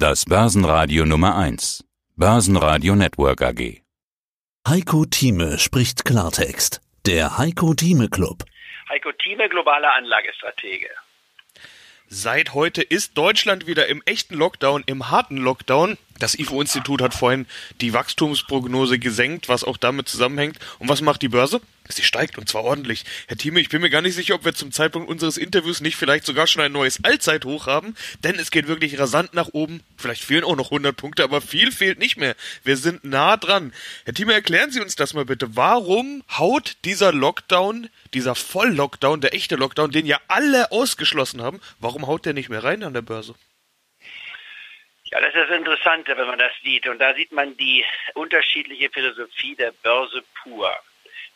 Das Börsenradio Nummer 1. Börsenradio Network AG. Heiko Thieme spricht Klartext. Der Heiko Thieme Club. Heiko Thieme, globaler Anlagestratege. Seit heute ist Deutschland wieder im echten Lockdown, im harten Lockdown. Das IFO-Institut hat vorhin die Wachstumsprognose gesenkt, was auch damit zusammenhängt. Und was macht die Börse? Sie steigt und zwar ordentlich. Herr Thieme, ich bin mir gar nicht sicher, ob wir zum Zeitpunkt unseres Interviews nicht vielleicht sogar schon ein neues Allzeithoch haben, denn es geht wirklich rasant nach oben. Vielleicht fehlen auch noch 100 Punkte, aber viel fehlt nicht mehr. Wir sind nah dran. Herr Thieme, erklären Sie uns das mal bitte. Warum haut dieser Lockdown, dieser Volllockdown, der echte Lockdown, den ja alle ausgeschlossen haben, warum haut der nicht mehr rein an der Börse? Ja, das ist das Interessante, wenn man das sieht. Und da sieht man die unterschiedliche Philosophie der Börse pur.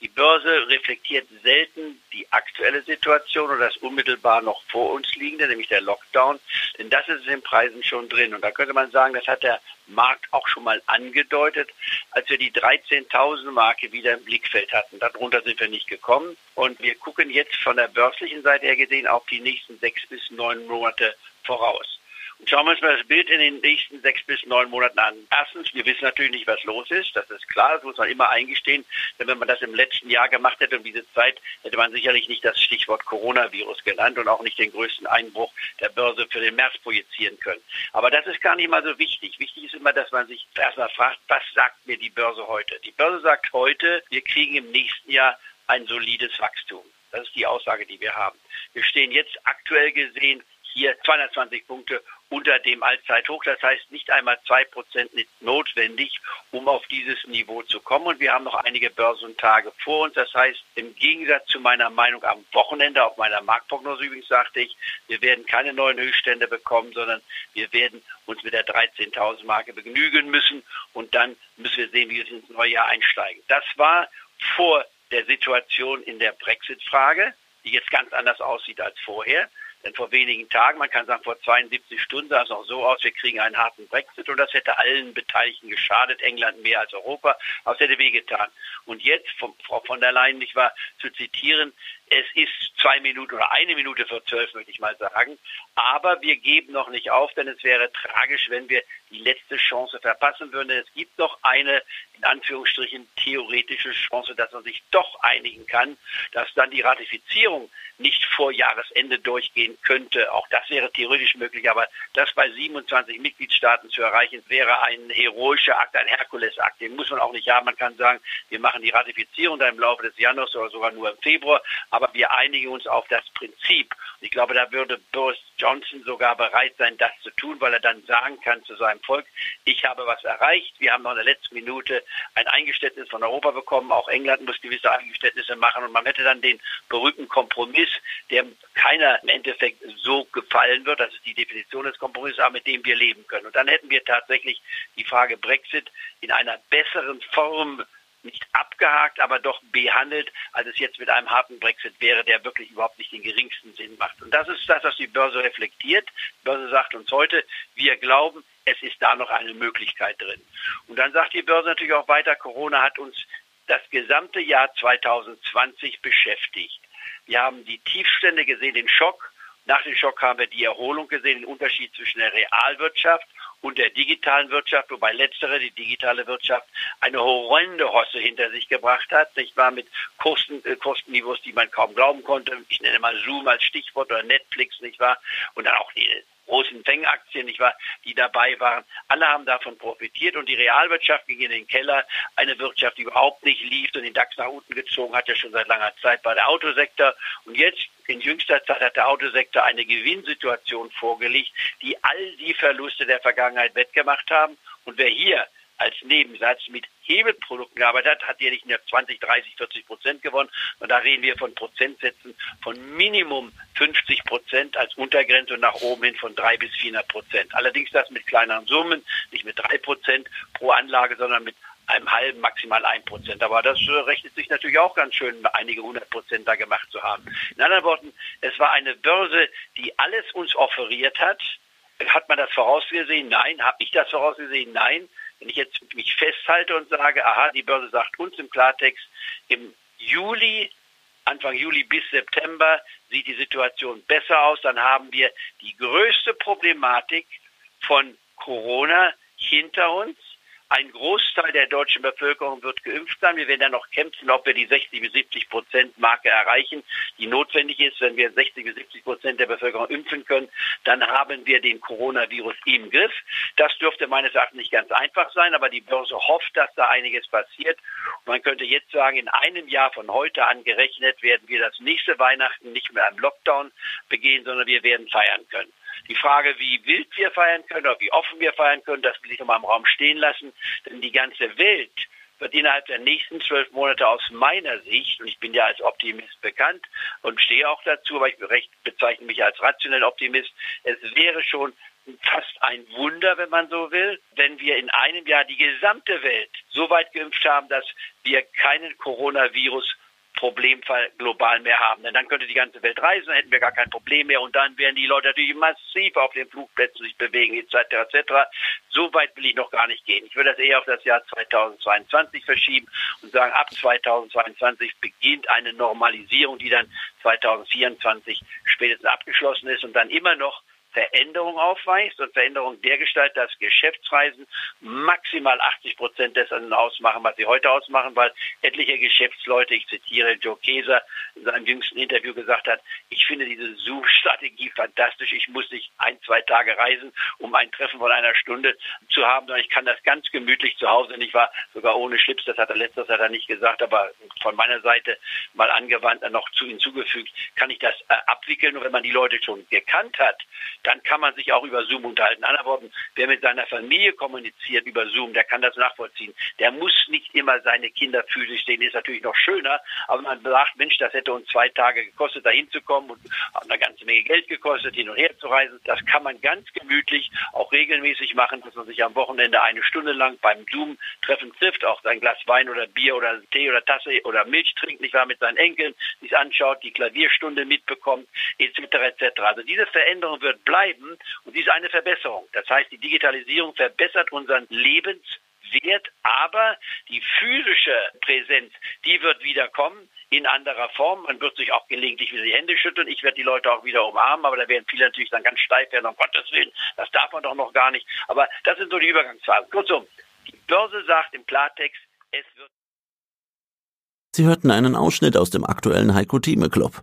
Die Börse reflektiert selten die aktuelle Situation oder das unmittelbar noch vor uns liegende, nämlich der Lockdown, denn das ist in den Preisen schon drin. Und da könnte man sagen, das hat der Markt auch schon mal angedeutet, als wir die 13.000 Marke wieder im Blickfeld hatten. Darunter sind wir nicht gekommen. Und wir gucken jetzt von der börslichen Seite her gesehen auf die nächsten sechs bis neun Monate voraus. Schauen wir uns mal das Bild in den nächsten sechs bis neun Monaten an. Erstens, wir wissen natürlich nicht, was los ist. Das ist klar, das muss man immer eingestehen. Denn wenn man das im letzten Jahr gemacht hätte um diese Zeit, hätte man sicherlich nicht das Stichwort Coronavirus genannt und auch nicht den größten Einbruch der Börse für den März projizieren können. Aber das ist gar nicht mal so wichtig. Wichtig ist immer, dass man sich erstmal fragt, was sagt mir die Börse heute? Die Börse sagt heute, wir kriegen im nächsten Jahr ein solides Wachstum. Das ist die Aussage, die wir haben. Wir stehen jetzt aktuell gesehen hier 220 Punkte unter dem Allzeithoch. Das heißt, nicht einmal zwei Prozent notwendig, um auf dieses Niveau zu kommen. Und wir haben noch einige Börsentage vor uns. Das heißt, im Gegensatz zu meiner Meinung am Wochenende, auf meiner Marktprognose übrigens sagte ich, wir werden keine neuen Höchststände bekommen, sondern wir werden uns mit der 13.000 Marke begnügen müssen. Und dann müssen wir sehen, wie wir ins neue Jahr einsteigen. Das war vor der Situation in der Brexit-Frage, die jetzt ganz anders aussieht als vorher. Denn vor wenigen Tagen, man kann sagen vor 72 Stunden, sah es noch so aus, wir kriegen einen harten Brexit und das hätte allen Beteiligten geschadet, England mehr als Europa, aber es hätte wehgetan. Und jetzt, von Frau von der Leyen nicht wahr, zu zitieren, es ist zwei Minuten oder eine Minute vor zwölf, möchte ich mal sagen. Aber wir geben noch nicht auf, denn es wäre tragisch, wenn wir die letzte Chance verpassen würden. Es gibt noch eine, in Anführungsstrichen, theoretische Chance, dass man sich doch einigen kann, dass dann die Ratifizierung nicht vor Jahresende durchgehen könnte. Auch das wäre theoretisch möglich, aber das bei 27 Mitgliedstaaten zu erreichen, wäre ein heroischer Akt, ein Herkulesakt. Den muss man auch nicht haben. Man kann sagen, wir machen die Ratifizierung dann im Laufe des Januars oder sogar nur im Februar aber wir einigen uns auf das Prinzip. Ich glaube, da würde Boris Johnson sogar bereit sein, das zu tun, weil er dann sagen kann zu seinem Volk, ich habe was erreicht. Wir haben noch in der letzten Minute ein Eingeständnis von Europa bekommen. Auch England muss gewisse Eingeständnisse machen und man hätte dann den berühmten Kompromiss, der keiner im Endeffekt so gefallen wird. Das ist die Definition des Kompromisses, aber mit dem wir leben können. Und dann hätten wir tatsächlich die Frage Brexit in einer besseren Form nicht abgehakt, aber doch behandelt, als es jetzt mit einem harten Brexit wäre, der wirklich überhaupt nicht den geringsten Sinn macht. Und das ist das, was die Börse reflektiert. Die Börse sagt uns heute, wir glauben, es ist da noch eine Möglichkeit drin. Und dann sagt die Börse natürlich auch weiter, Corona hat uns das gesamte Jahr 2020 beschäftigt. Wir haben die Tiefstände gesehen, den Schock. Nach dem Schock haben wir die Erholung gesehen, den Unterschied zwischen der Realwirtschaft und der digitalen Wirtschaft, wobei letztere, die digitale Wirtschaft, eine horrende Hosse hinter sich gebracht hat, nicht wahr, mit Kosten, äh, Kostenniveaus, die man kaum glauben konnte. Ich nenne mal Zoom als Stichwort oder Netflix, nicht wahr? Und dann auch die großen Fängaktien, nicht wahr, die dabei waren. Alle haben davon profitiert und die Realwirtschaft ging in den Keller. Eine Wirtschaft, die überhaupt nicht lief und den DAX nach unten gezogen hat, ja schon seit langer Zeit war der Autosektor. Und jetzt in jüngster Zeit hat der Autosektor eine Gewinnsituation vorgelegt, die all die Verluste der Vergangenheit wettgemacht haben. Und wer hier als Nebensatz mit Hebelprodukten gearbeitet hat, hat er nicht nur 20, 30, 40 Prozent gewonnen. Und da reden wir von Prozentsätzen von Minimum 50 Prozent als Untergrenze und nach oben hin von 3 bis 400 Prozent. Allerdings das mit kleineren Summen, nicht mit 3 Prozent pro Anlage, sondern mit einem halben, maximal ein Prozent. Aber das äh, rechnet sich natürlich auch ganz schön, einige hundert Prozent da gemacht zu haben. In anderen Worten, es war eine Börse, die alles uns offeriert hat. Hat man das vorausgesehen? Nein. Habe ich das vorausgesehen? Nein. Wenn ich jetzt mich festhalte und sage, aha, die Börse sagt uns im Klartext, im Juli, Anfang Juli bis September sieht die Situation besser aus, dann haben wir die größte Problematik von Corona hinter uns. Ein Großteil der deutschen Bevölkerung wird geimpft sein. Wir werden dann noch kämpfen, ob wir die 60 bis 70 Prozent Marke erreichen, die notwendig ist. Wenn wir 60 bis 70 Prozent der Bevölkerung impfen können, dann haben wir den Coronavirus im Griff. Das dürfte meines Erachtens nicht ganz einfach sein, aber die Börse hofft, dass da einiges passiert. Und man könnte jetzt sagen, in einem Jahr von heute an gerechnet werden wir das nächste Weihnachten nicht mehr im Lockdown begehen, sondern wir werden feiern können. Die Frage, wie wild wir feiern können oder wie offen wir feiern können, das will ich nochmal im Raum stehen lassen. Denn die ganze Welt wird innerhalb der nächsten zwölf Monate aus meiner Sicht, und ich bin ja als Optimist bekannt und stehe auch dazu, aber ich bezeichne mich als rationell Optimist, es wäre schon fast ein Wunder, wenn man so will, wenn wir in einem Jahr die gesamte Welt so weit geimpft haben, dass wir keinen Coronavirus Problemfall global mehr haben. Denn dann könnte die ganze Welt reisen, dann hätten wir gar kein Problem mehr und dann werden die Leute natürlich massiv auf den Flugplätzen sich bewegen, etc. etc. So weit will ich noch gar nicht gehen. Ich würde das eher auf das Jahr 2022 verschieben und sagen, ab 2022 beginnt eine Normalisierung, die dann 2024 spätestens abgeschlossen ist und dann immer noch Veränderung aufweist und Veränderung dergestalt, dass Geschäftsreisen maximal 80 Prozent dessen ausmachen, was sie heute ausmachen, weil etliche Geschäftsleute, ich zitiere Joe Keser, in seinem jüngsten Interview gesagt hat, ich finde diese Zoom-Strategie fantastisch. Ich muss nicht ein, zwei Tage reisen, um ein Treffen von einer Stunde zu haben, sondern ich kann das ganz gemütlich zu Hause. Und ich war sogar ohne Schlips, das hat er letztes hat er nicht gesagt, aber von meiner Seite mal angewandt, noch zu hinzugefügt, kann ich das äh, abwickeln. Und wenn man die Leute schon gekannt hat, dann kann man sich auch über Zoom unterhalten. In anderen Worten, wer mit seiner Familie kommuniziert über Zoom, der kann das nachvollziehen. Der muss nicht immer seine Kinder physisch sehen, ist natürlich noch schöner, aber man sagt, Mensch, das hätte uns zwei Tage gekostet, da hinzukommen und eine ganze Menge Geld gekostet, hin und her zu reisen. Das kann man ganz gemütlich auch regelmäßig machen, dass man sich am Wochenende eine Stunde lang beim Zoom-Treffen trifft, auch sein Glas Wein oder Bier oder Tee oder Tasse oder Milch trinkt, nicht wahr, mit seinen Enkeln, sich anschaut, die Klavierstunde mitbekommt, etc. etc. Also diese Veränderung wird bleiben und dies ist eine Verbesserung. Das heißt, die Digitalisierung verbessert unseren Lebenswert, aber die physische Präsenz, die wird wieder kommen in anderer Form. Man wird sich auch gelegentlich wieder die Hände schütteln. Ich werde die Leute auch wieder umarmen, aber da werden viele natürlich dann ganz steif werden, um Gottes Willen, das darf man doch noch gar nicht. Aber das sind so die Übergangsphasen. Kurzum, die Börse sagt im Klartext, es wird. Sie hörten einen Ausschnitt aus dem aktuellen Heiko Thieme Club.